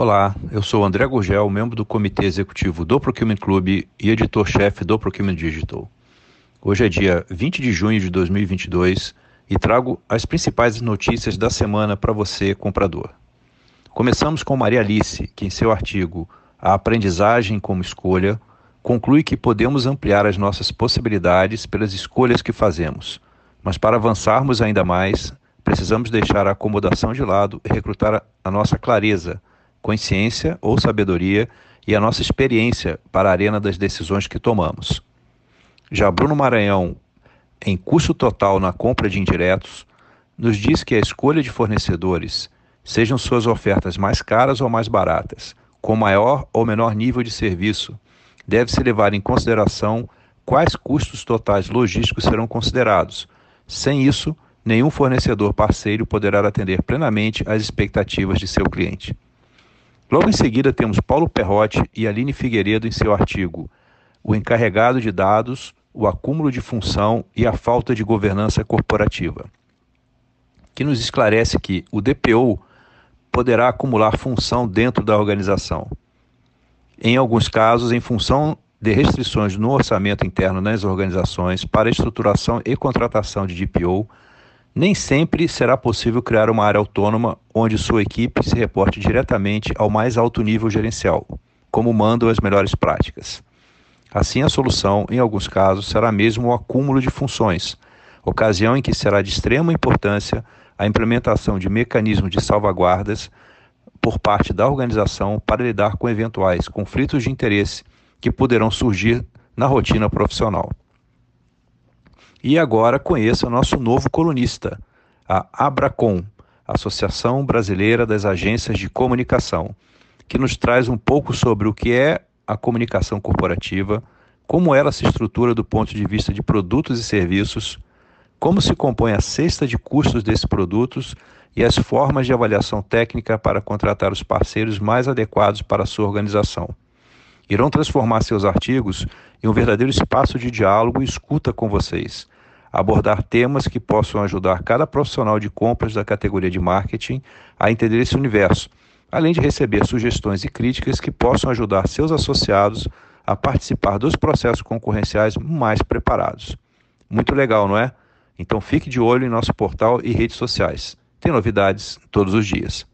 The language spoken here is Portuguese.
Olá, eu sou André Gurgel, membro do Comitê Executivo do Procurement Club e editor-chefe do Procurement Digital. Hoje é dia 20 de junho de 2022 e trago as principais notícias da semana para você, comprador. Começamos com Maria Alice, que em seu artigo A Aprendizagem como Escolha conclui que podemos ampliar as nossas possibilidades pelas escolhas que fazemos, mas para avançarmos ainda mais, precisamos deixar a acomodação de lado e recrutar a nossa clareza consciência ou sabedoria e a nossa experiência para a arena das decisões que tomamos. Já Bruno Maranhão, em custo total na compra de indiretos, nos diz que a escolha de fornecedores, sejam suas ofertas mais caras ou mais baratas, com maior ou menor nível de serviço, deve-se levar em consideração quais custos totais logísticos serão considerados. Sem isso, nenhum fornecedor parceiro poderá atender plenamente às expectativas de seu cliente. Logo em seguida, temos Paulo Perrotti e Aline Figueiredo em seu artigo O encarregado de dados, o acúmulo de função e a falta de governança corporativa, que nos esclarece que o DPO poderá acumular função dentro da organização. Em alguns casos, em função de restrições no orçamento interno nas organizações para estruturação e contratação de DPO, nem sempre será possível criar uma área autônoma onde sua equipe se reporte diretamente ao mais alto nível gerencial, como mandam as melhores práticas. Assim, a solução, em alguns casos, será mesmo o acúmulo de funções, ocasião em que será de extrema importância a implementação de mecanismos de salvaguardas por parte da organização para lidar com eventuais conflitos de interesse que poderão surgir na rotina profissional. E agora conheça o nosso novo colunista, a Abracom, Associação Brasileira das Agências de Comunicação, que nos traz um pouco sobre o que é a comunicação corporativa, como ela se estrutura do ponto de vista de produtos e serviços, como se compõe a cesta de custos desses produtos e as formas de avaliação técnica para contratar os parceiros mais adequados para a sua organização. Irão transformar seus artigos em um verdadeiro espaço de diálogo e escuta com vocês, abordar temas que possam ajudar cada profissional de compras da categoria de marketing a entender esse universo, além de receber sugestões e críticas que possam ajudar seus associados a participar dos processos concorrenciais mais preparados. Muito legal, não é? Então fique de olho em nosso portal e redes sociais. Tem novidades todos os dias.